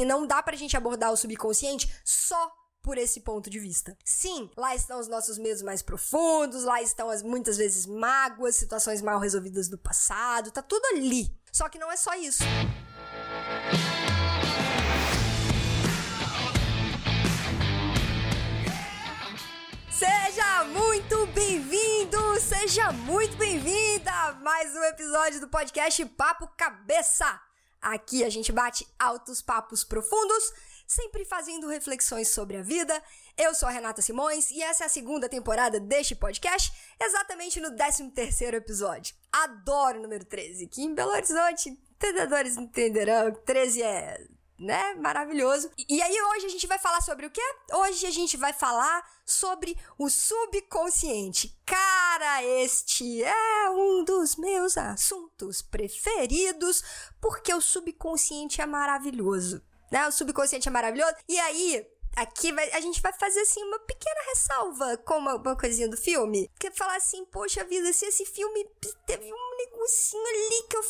assim, não dá pra gente abordar o subconsciente só por esse ponto de vista. Sim, lá estão os nossos medos mais profundos, lá estão as muitas vezes mágoas, situações mal resolvidas do passado, tá tudo ali. Só que não é só isso. Seja muito bem-vindo, seja muito bem-vinda a mais um episódio do podcast Papo Cabeça. Aqui a gente bate altos papos profundos, sempre fazendo reflexões sobre a vida. Eu sou a Renata Simões e essa é a segunda temporada deste podcast, exatamente no 13 terceiro episódio. Adoro o número 13, que em Belo Horizonte, entendedores entenderão, 13 é né? Maravilhoso. E aí hoje a gente vai falar sobre o quê? Hoje a gente vai falar sobre o subconsciente. Cara, este é um dos meus assuntos preferidos, porque o subconsciente é maravilhoso. Né? O subconsciente é maravilhoso. E aí, aqui vai, a gente vai fazer assim uma pequena ressalva com uma, uma coisinha do filme. Que é falar assim, poxa vida, se esse filme teve um negocinho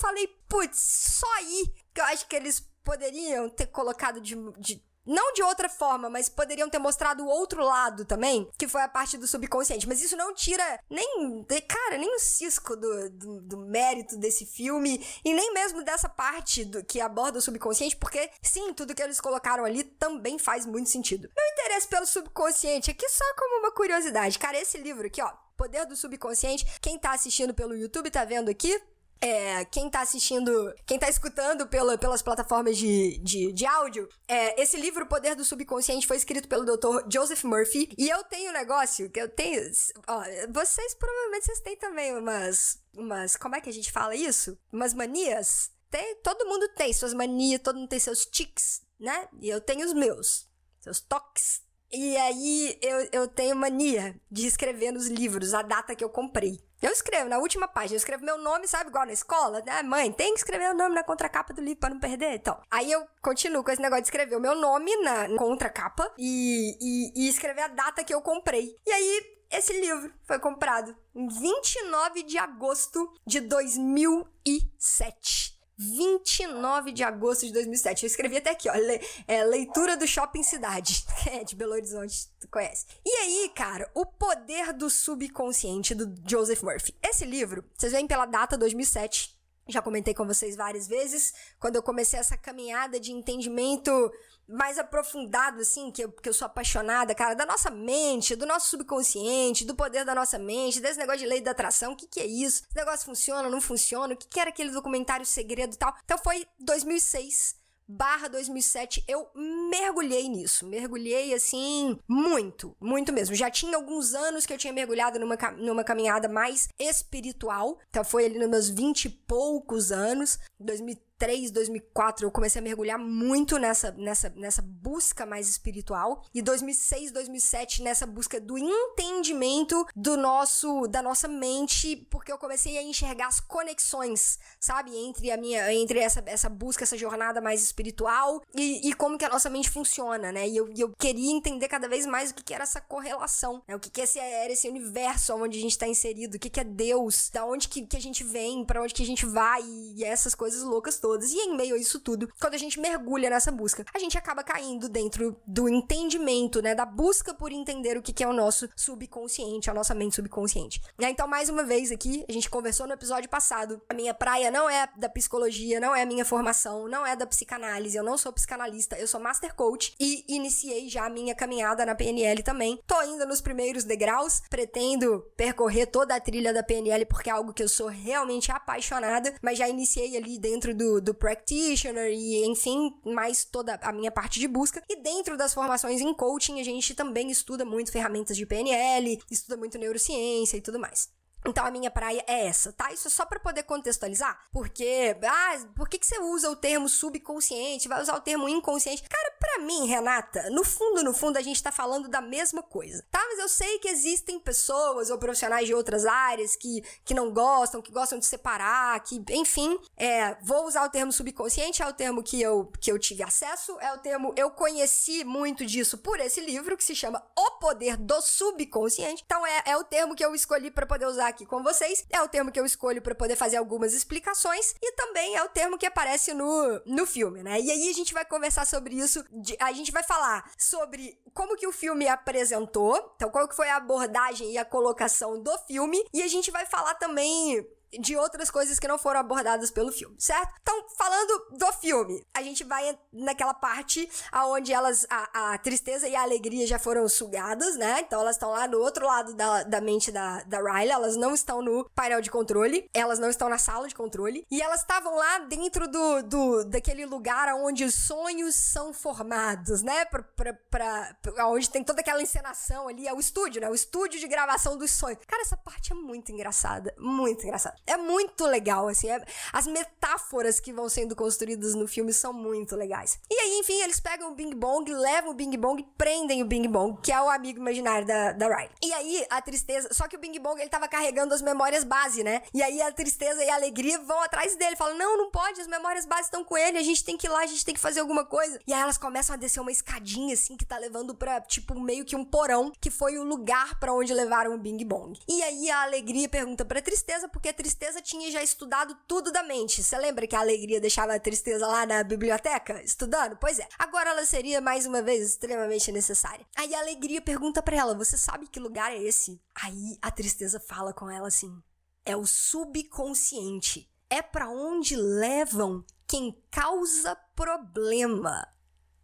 falei, putz, só aí que eu acho que eles poderiam ter colocado de, de não de outra forma, mas poderiam ter mostrado o outro lado também, que foi a parte do subconsciente. Mas isso não tira nem, cara, nem o cisco do, do, do mérito desse filme e nem mesmo dessa parte do que aborda o subconsciente, porque sim, tudo que eles colocaram ali também faz muito sentido. Meu interesse pelo subconsciente aqui só como uma curiosidade. Cara, esse livro aqui, ó, Poder do Subconsciente, quem tá assistindo pelo YouTube tá vendo aqui, é, quem tá assistindo, quem tá escutando pela, pelas plataformas de, de, de áudio, é, esse livro, Poder do Subconsciente, foi escrito pelo Dr. Joseph Murphy. E eu tenho um negócio que eu tenho. Ó, vocês provavelmente vocês têm também umas. umas. Como é que a gente fala isso? Umas manias. Tem, todo mundo tem suas manias, todo mundo tem seus tics, né? E eu tenho os meus. Seus toques. E aí eu, eu tenho mania de escrever nos livros a data que eu comprei. Eu escrevo na última página, eu escrevo meu nome, sabe, igual na escola, né? Mãe, tem que escrever o nome na contracapa do livro para não perder. Então, aí eu continuo com esse negócio de escrever o meu nome na contracapa e, e, e escrever a data que eu comprei. E aí, esse livro foi comprado em 29 de agosto de 2007. 29 de agosto de 2007. Eu escrevi até aqui, ó. Le, é, leitura do Shopping Cidade. É, de Belo Horizonte, tu conhece. E aí, cara, O Poder do Subconsciente, do Joseph Murphy. Esse livro, vocês veem pela data 2007. Já comentei com vocês várias vezes. Quando eu comecei essa caminhada de entendimento mais aprofundado, assim, que eu, que eu sou apaixonada, cara, da nossa mente, do nosso subconsciente, do poder da nossa mente, desse negócio de lei da atração, o que, que é isso? Esse negócio funciona, não funciona? O que, que era aquele documentário segredo e tal? Então foi 2006 barra 2007, eu mergulhei nisso. Mergulhei, assim, muito, muito mesmo. Já tinha alguns anos que eu tinha mergulhado numa, numa caminhada mais espiritual. Então foi ali nos meus 20 e poucos anos, 2003 2003, 2004, eu comecei a mergulhar muito nessa, nessa, nessa busca mais espiritual. E 2006, 2007, nessa busca do entendimento do nosso, da nossa mente, porque eu comecei a enxergar as conexões, sabe? Entre a minha, entre essa, essa busca, essa jornada mais espiritual e, e como que a nossa mente funciona, né? E eu, eu queria entender cada vez mais o que, que era essa correlação, né? O que, que esse, era esse universo onde a gente está inserido, o que, que é Deus, da onde que, que a gente vem, para onde que a gente vai e essas coisas loucas todas todas. E em meio a isso tudo, quando a gente mergulha nessa busca, a gente acaba caindo dentro do entendimento, né? Da busca por entender o que é o nosso subconsciente, a nossa mente subconsciente. Então, mais uma vez aqui, a gente conversou no episódio passado. A minha praia não é da psicologia, não é a minha formação, não é da psicanálise. Eu não sou psicanalista, eu sou master coach e iniciei já a minha caminhada na PNL também. Tô ainda nos primeiros degraus, pretendo percorrer toda a trilha da PNL porque é algo que eu sou realmente apaixonada, mas já iniciei ali dentro do do, practitioner e, enfim, mais toda a minha parte de busca. E dentro das formações em coaching, a gente também estuda muito ferramentas de PNL, estuda muito neurociência e tudo mais. Então a minha praia é essa, tá? Isso é só para poder contextualizar, porque ah, por que que você usa o termo subconsciente, vai usar o termo inconsciente? Cara, para mim, Renata, no fundo, no fundo, a gente tá falando da mesma coisa, tá? Mas eu sei que existem pessoas ou profissionais de outras áreas que, que não gostam, que gostam de separar, que, enfim, é, vou usar o termo subconsciente, é o termo que eu, que eu tive acesso, é o termo, eu conheci muito disso por esse livro, que se chama O Poder do Subconsciente. Então, é, é o termo que eu escolhi para poder usar aqui com vocês, é o termo que eu escolho para poder fazer algumas explicações, e também é o termo que aparece no, no filme, né? E aí a gente vai conversar sobre isso, de, a gente vai falar sobre como que o filme apresentou, então qual que foi a abordagem e a colocação do filme, e a gente vai falar também de outras coisas que não foram abordadas pelo filme, certo? Então, falando do filme, a gente vai naquela parte aonde elas, a, a tristeza e a alegria já foram sugadas, né? Então, elas estão lá no outro lado da, da mente da, da Riley, elas não estão no painel de controle, elas não estão na sala de controle, e elas estavam lá dentro do, do daquele lugar onde os sonhos são formados, né? Pra, pra, pra, pra, onde tem toda aquela encenação ali, é o estúdio, né? O estúdio de gravação dos sonhos. Cara, essa parte é muito engraçada, muito engraçada. É muito legal, assim. É, as metáforas que vão sendo construídas no filme são muito legais. E aí, enfim, eles pegam o Bing Bong, levam o Bing Bong prendem o Bing Bong, que é o amigo imaginário da, da Riley. E aí, a tristeza. Só que o Bing Bong, ele tava carregando as memórias base, né? E aí, a tristeza e a alegria vão atrás dele. Falam: não, não pode, as memórias base estão com ele, a gente tem que ir lá, a gente tem que fazer alguma coisa. E aí, elas começam a descer uma escadinha, assim, que tá levando pra, tipo, meio que um porão, que foi o lugar para onde levaram o Bing Bong. E aí, a alegria pergunta pra tristeza, porque a tristeza tinha já estudado tudo da mente. Você lembra que a alegria deixava a tristeza lá na biblioteca, estudando? Pois é. Agora ela seria, mais uma vez, extremamente necessária. Aí a alegria pergunta para ela: Você sabe que lugar é esse? Aí a tristeza fala com ela assim: É o subconsciente. É para onde levam quem causa problema.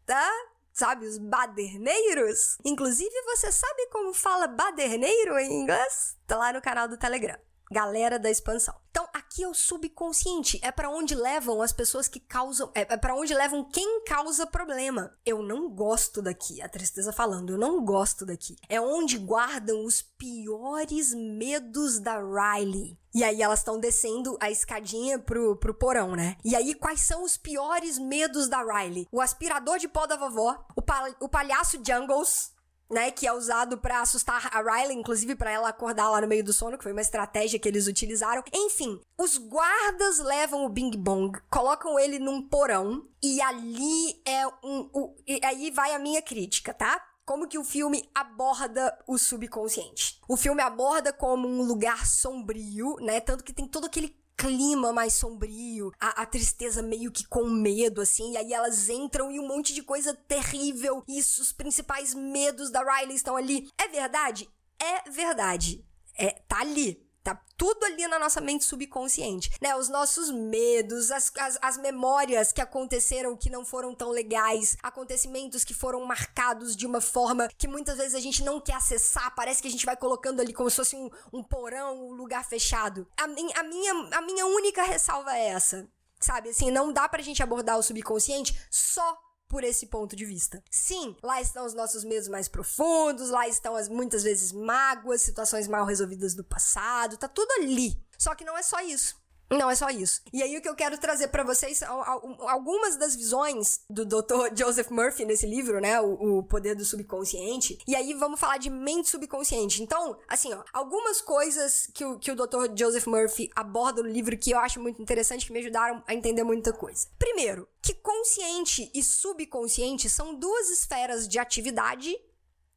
Tá? Sabe, os baderneiros? Inclusive, você sabe como fala baderneiro em inglês? Tá lá no canal do Telegram galera da expansão. Então, aqui é o subconsciente, é para onde levam as pessoas que causam, é, é para onde levam quem causa problema. Eu não gosto daqui, a tristeza falando, eu não gosto daqui. É onde guardam os piores medos da Riley. E aí elas estão descendo a escadinha pro, pro porão, né? E aí, quais são os piores medos da Riley? O aspirador de pó da vovó, o, pal o palhaço Jungles, né, que é usado para assustar a Riley, inclusive para ela acordar lá no meio do sono, que foi uma estratégia que eles utilizaram. Enfim, os guardas levam o Bing Bong, colocam ele num porão e ali é um, um e aí vai a minha crítica, tá? Como que o filme aborda o subconsciente? O filme aborda como um lugar sombrio, né? Tanto que tem todo aquele clima mais sombrio, a, a, tristeza meio que com medo, assim, e aí elas entram e um monte de coisa terrível, e os principais medos da Riley estão ali. É verdade? É verdade. É, tá ali. Tá tudo ali na nossa mente subconsciente, né? Os nossos medos, as, as, as, memórias que aconteceram que não foram tão legais, acontecimentos que foram marcados de uma forma que muitas vezes a gente não quer acessar, parece que a gente vai colocando ali como se fosse um, um porão, um lugar fechado. A, a, minha, a minha única ressalva é essa. Sabe, assim, não dá pra gente abordar o subconsciente só por esse ponto de vista. Sim, lá estão os nossos medos mais profundos, lá estão as muitas vezes mágoas, situações mal resolvidas do passado, tá tudo ali. Só que não é só isso. Não é só isso. E aí o que eu quero trazer para vocês são algumas das visões do Dr. Joseph Murphy nesse livro, né, o, o, Poder do Subconsciente. E aí vamos falar de mente subconsciente. Então, assim, ó, algumas coisas que o, que o Dr. Joseph Murphy aborda no livro que eu acho muito interessante, que me ajudaram a entender muita coisa. Primeiro, que consciente e subconsciente são duas esferas de atividade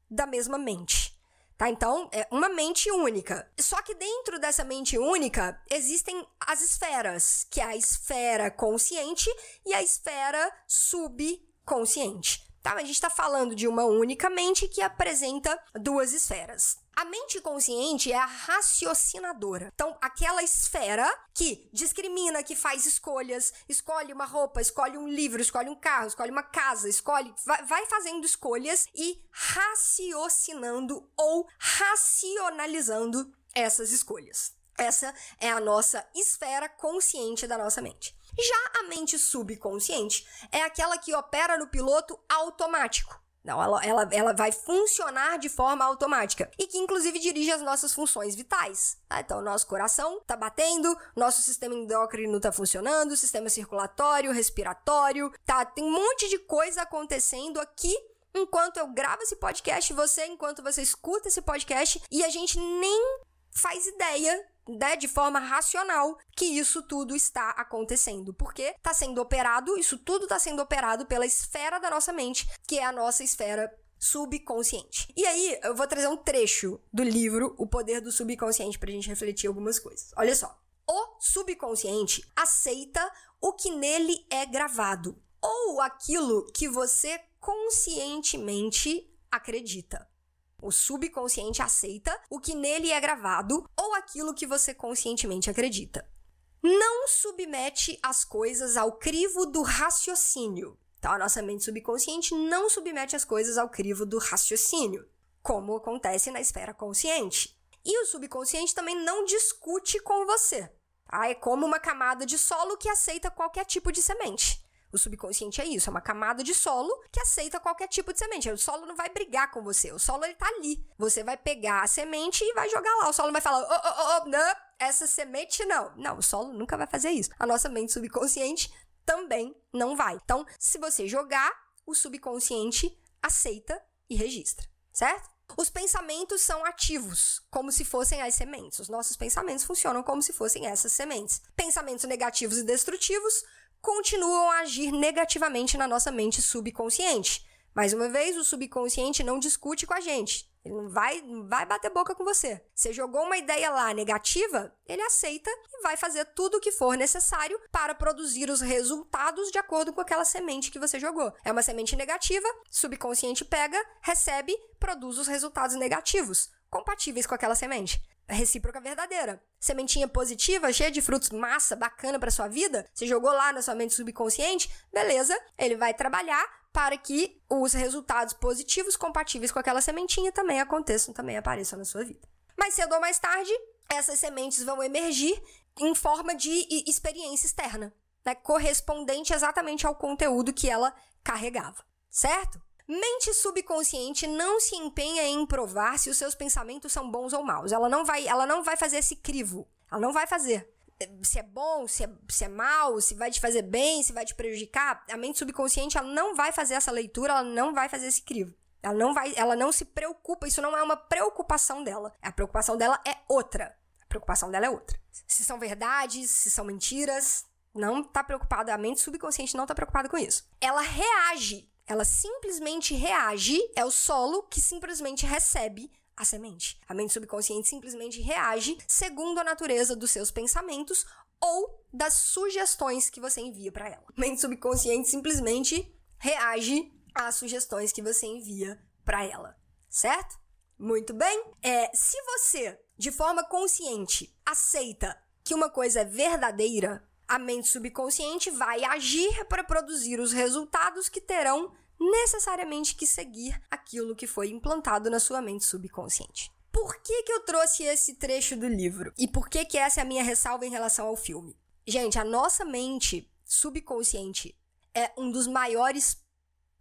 da mesma mente. Tá? Então, é uma mente única. Só que dentro dessa mente única existem as esferas, que é a esfera consciente e a esfera subconsciente. Tá? A gente está falando de uma única mente que apresenta duas esferas. A mente consciente é a raciocinadora. Então, aquela esfera que discrimina, que faz escolhas, escolhe uma roupa, escolhe um livro, escolhe um carro, escolhe uma casa, escolhe, vai, fazendo escolhas e raciocinando ou racionalizando essas escolhas. Essa é a nossa esfera consciente da nossa mente. Já a mente subconsciente é aquela que opera no piloto automático Não, ela, ela, ela vai funcionar de forma automática e que inclusive dirige as nossas funções vitais. Tá? Então, nosso coração tá batendo, nosso sistema endócrino tá funcionando, sistema circulatório, respiratório, tá? Tem um monte de coisa acontecendo aqui enquanto eu gravo esse podcast, você, enquanto você escuta esse podcast, e a gente nem faz ideia né, de forma racional que isso tudo está acontecendo. Porque está sendo operado, isso tudo está sendo operado pela esfera da nossa mente, que é a nossa esfera subconsciente. E aí, eu vou trazer um trecho do livro O Poder do Subconsciente para a gente refletir algumas coisas. Olha só. O subconsciente aceita o que nele é gravado, ou aquilo que você conscientemente acredita. O subconsciente aceita o que nele é gravado ou aquilo que você conscientemente acredita. Não submete as coisas ao crivo do raciocínio. Então, a nossa mente subconsciente não submete as coisas ao crivo do raciocínio, como acontece na esfera consciente. E o subconsciente também não discute com você. Tá? É como uma camada de solo que aceita qualquer tipo de semente. O subconsciente é isso, é uma camada de solo que aceita qualquer tipo de semente. O solo não vai brigar com você, o solo ele tá ali. Você vai pegar a semente e vai jogar lá. O solo vai falar: "Oh, oh, oh, não, essa semente não". Não, o solo nunca vai fazer isso. A nossa mente subconsciente também não vai. Então, se você jogar, o subconsciente aceita e registra, certo? Os pensamentos são ativos, como se fossem as sementes. Os nossos pensamentos funcionam como se fossem essas sementes. Pensamentos negativos e destrutivos continuam a agir negativamente na nossa mente subconsciente. Mais uma vez, o subconsciente não discute com a gente. Ele não vai, vai bater boca com você. Você jogou uma ideia lá negativa, ele aceita e vai fazer tudo o que for necessário para produzir os resultados de acordo com aquela semente que você jogou. É uma semente negativa, subconsciente pega, recebe, produz os resultados negativos, compatíveis com aquela semente recíproca verdadeira. Sementinha positiva, cheia de frutos, massa, bacana para sua vida, você jogou lá na sua mente subconsciente, beleza? Ele vai trabalhar para que os resultados positivos compatíveis com aquela sementinha também aconteçam, também apareçam na sua vida. Mais cedo ou mais tarde, essas sementes vão emergir em forma de experiência externa, né? correspondente exatamente ao conteúdo que ela carregava, certo? Mente subconsciente não se empenha em provar se os seus pensamentos são bons ou maus. Ela não vai, ela não vai fazer esse crivo. Ela não vai fazer. Se é bom, se é, se é mal, se vai te fazer bem, se vai te prejudicar. A mente subconsciente ela não vai fazer essa leitura, ela não vai fazer esse crivo. Ela não vai, ela não se preocupa, isso não é uma preocupação dela. A preocupação dela é outra. A preocupação dela é outra. Se são verdades, se são mentiras, não tá preocupada, a mente subconsciente não tá preocupada com isso. Ela reage ela simplesmente reage, é o solo que simplesmente recebe a semente. A mente subconsciente simplesmente reage segundo a natureza dos seus pensamentos ou das sugestões que você envia para ela. A mente subconsciente simplesmente reage às sugestões que você envia para ela, certo? Muito bem. É, se você, de forma consciente, aceita que uma coisa é verdadeira, a mente subconsciente vai agir para produzir os resultados que terão necessariamente que seguir aquilo que foi implantado na sua mente subconsciente. Por que, que eu trouxe esse trecho do livro? E por que, que essa é a minha ressalva em relação ao filme? Gente, a nossa mente subconsciente é um dos maiores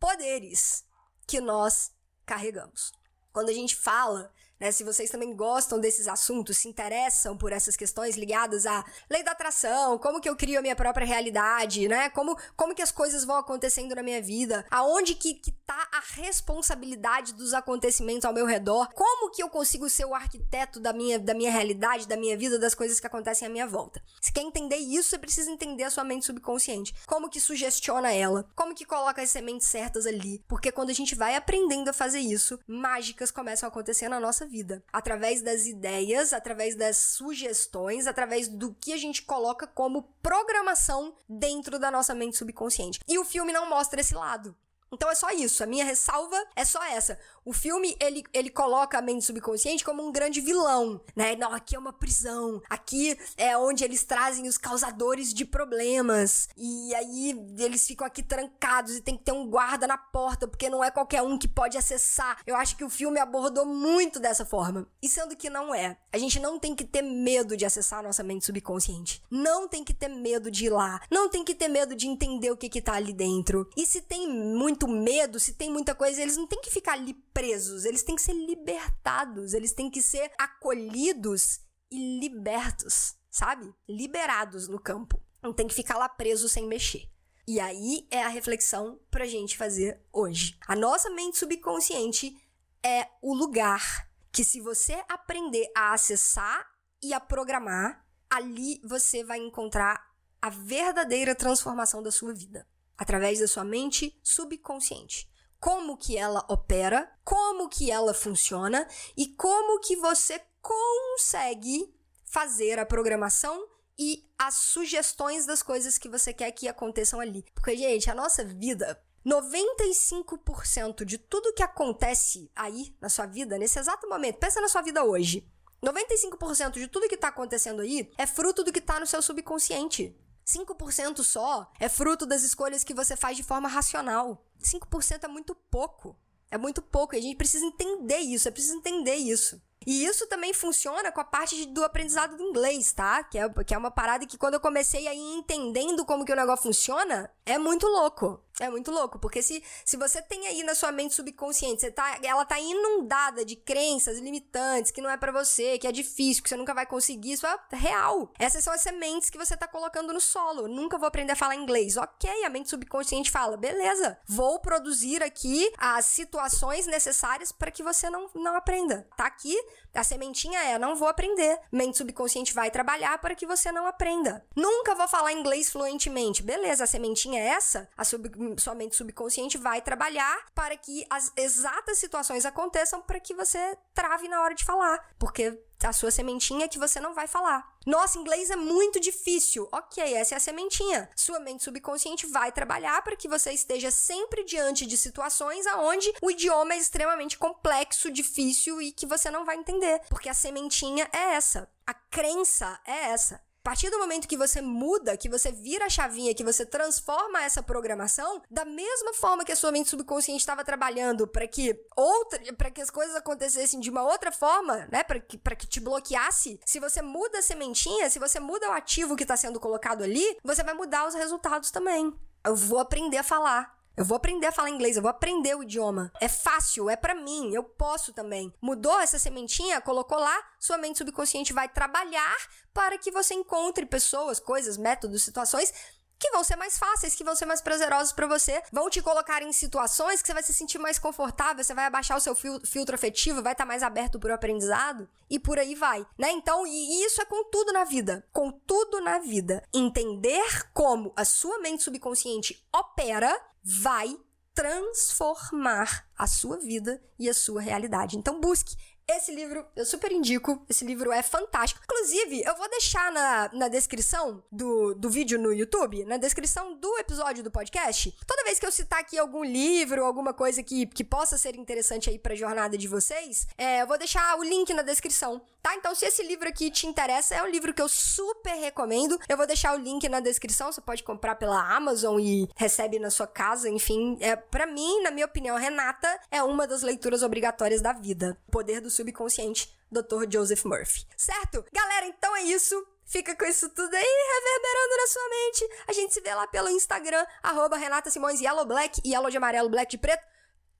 poderes que nós carregamos. Quando a gente fala né? Se vocês também gostam desses assuntos, se interessam por essas questões ligadas à lei da atração, como que eu crio a minha própria realidade, né? Como, como que as coisas vão acontecendo na minha vida, aonde que, que tá a responsabilidade dos acontecimentos ao meu redor, como que eu consigo ser o arquiteto da minha, da minha realidade, da minha vida, das coisas que acontecem à minha volta. Se quer entender isso, você precisa entender a sua mente subconsciente. Como que sugestiona ela, como que coloca as sementes certas ali. Porque quando a gente vai aprendendo a fazer isso, mágicas começam a acontecer na nossa vida. Através das ideias, através das sugestões, através do que a gente coloca como programação dentro da nossa mente subconsciente. E o filme não mostra esse lado. Então é só isso. A minha ressalva é só essa. O filme, ele, ele coloca a mente subconsciente como um grande vilão, né? Não, aqui é uma prisão. Aqui é onde eles trazem os causadores de problemas. E aí eles ficam aqui trancados e tem que ter um guarda na porta, porque não é qualquer um que pode acessar. Eu acho que o filme abordou muito dessa forma. E sendo que não é. A gente não tem que ter medo de acessar a nossa mente subconsciente. Não tem que ter medo de ir lá. Não tem que ter medo de entender o que que tá ali dentro. E se tem muito muito medo, se tem muita coisa, eles não têm que ficar ali presos, eles têm que ser libertados, eles têm que ser acolhidos e libertos, sabe? Liberados no campo. Não tem que ficar lá preso sem mexer. E aí é a reflexão pra gente fazer hoje. A nossa mente subconsciente é o lugar que, se você aprender a acessar e a programar, ali você vai encontrar a verdadeira transformação da sua vida através da sua mente subconsciente. Como que ela opera, como que ela funciona e como que você consegue fazer a programação e as sugestões das coisas que você quer que aconteçam ali. Porque, gente, a nossa vida 95% de tudo que acontece aí na sua vida, nesse exato momento, pensa na sua vida hoje. 95% de tudo que está acontecendo aí é fruto do que está no seu subconsciente. 5% só é fruto das escolhas que você faz de forma racional. 5% é muito pouco. É muito pouco e a gente precisa entender isso, é preciso entender isso. E isso também funciona com a parte do aprendizado do inglês, tá? Que é, que é uma parada que quando eu comecei aí entendendo como que o negócio funciona, é muito louco. É muito louco, porque se, se você tem aí na sua mente subconsciente, você tá, ela tá inundada de crenças limitantes, que não é para você, que é difícil, que você nunca vai conseguir, isso é real. Essas são as sementes que você tá colocando no solo. Nunca vou aprender a falar inglês. Ok, a mente subconsciente fala, beleza, vou produzir aqui as situações necessárias para que você não, não aprenda. Tá aqui, a sementinha é, não vou aprender. Mente subconsciente vai trabalhar para que você não aprenda. Nunca vou falar inglês fluentemente. Beleza, a sementinha é essa, a sub sua mente subconsciente vai trabalhar para que as exatas situações aconteçam para que você trave na hora de falar. Porque a sua sementinha é que você não vai falar. Nossa, inglês é muito difícil. Ok, essa é a sementinha. Sua mente subconsciente vai trabalhar para que você esteja sempre diante de situações aonde o idioma é extremamente complexo, difícil e que você não vai entender. Porque a sementinha é essa. A crença é essa partir do momento que você muda, que você vira a chavinha, que você transforma essa programação, da mesma forma que a sua mente subconsciente estava trabalhando para que outra, para que as coisas acontecessem de uma outra forma, né, para que, que te bloqueasse, se você muda a sementinha, se você muda o ativo que está sendo colocado ali, você vai mudar os resultados também. Eu vou aprender a falar. Eu vou aprender a falar inglês, eu vou aprender o idioma. É fácil, é para mim, eu posso também. Mudou essa sementinha, colocou lá, sua mente subconsciente vai trabalhar para que você encontre pessoas, coisas, métodos, situações que vão ser mais fáceis, que vão ser mais prazerosos para você, vão te colocar em situações que você vai se sentir mais confortável, você vai abaixar o seu fil filtro afetivo, vai estar tá mais aberto para o aprendizado e por aí vai, né? Então, e isso é com tudo na vida, com tudo na vida. Entender como a sua mente subconsciente opera vai transformar a sua vida e a sua realidade. Então busque esse livro eu super indico. Esse livro é fantástico. Inclusive, eu vou deixar na, na descrição do, do vídeo no YouTube, na descrição do episódio do podcast, toda vez que eu citar aqui algum livro, alguma coisa que, que possa ser interessante aí pra jornada de vocês, é, eu vou deixar o link na descrição, tá? Então, se esse livro aqui te interessa, é um livro que eu super recomendo. Eu vou deixar o link na descrição. Você pode comprar pela Amazon e recebe na sua casa. Enfim, é para mim, na minha opinião, Renata é uma das leituras obrigatórias da vida. O poder do subconsciente, Dr. Joseph Murphy. Certo? Galera, então é isso. Fica com isso tudo aí reverberando na sua mente. A gente se vê lá pelo Instagram, arroba Renata Simões Yellow Black, Yellow de amarelo, Black de preto.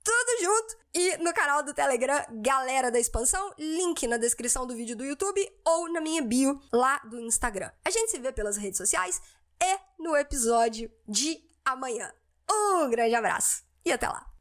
Tudo junto! E no canal do Telegram, Galera da Expansão, link na descrição do vídeo do YouTube ou na minha bio lá do Instagram. A gente se vê pelas redes sociais e no episódio de amanhã. Um grande abraço e até lá!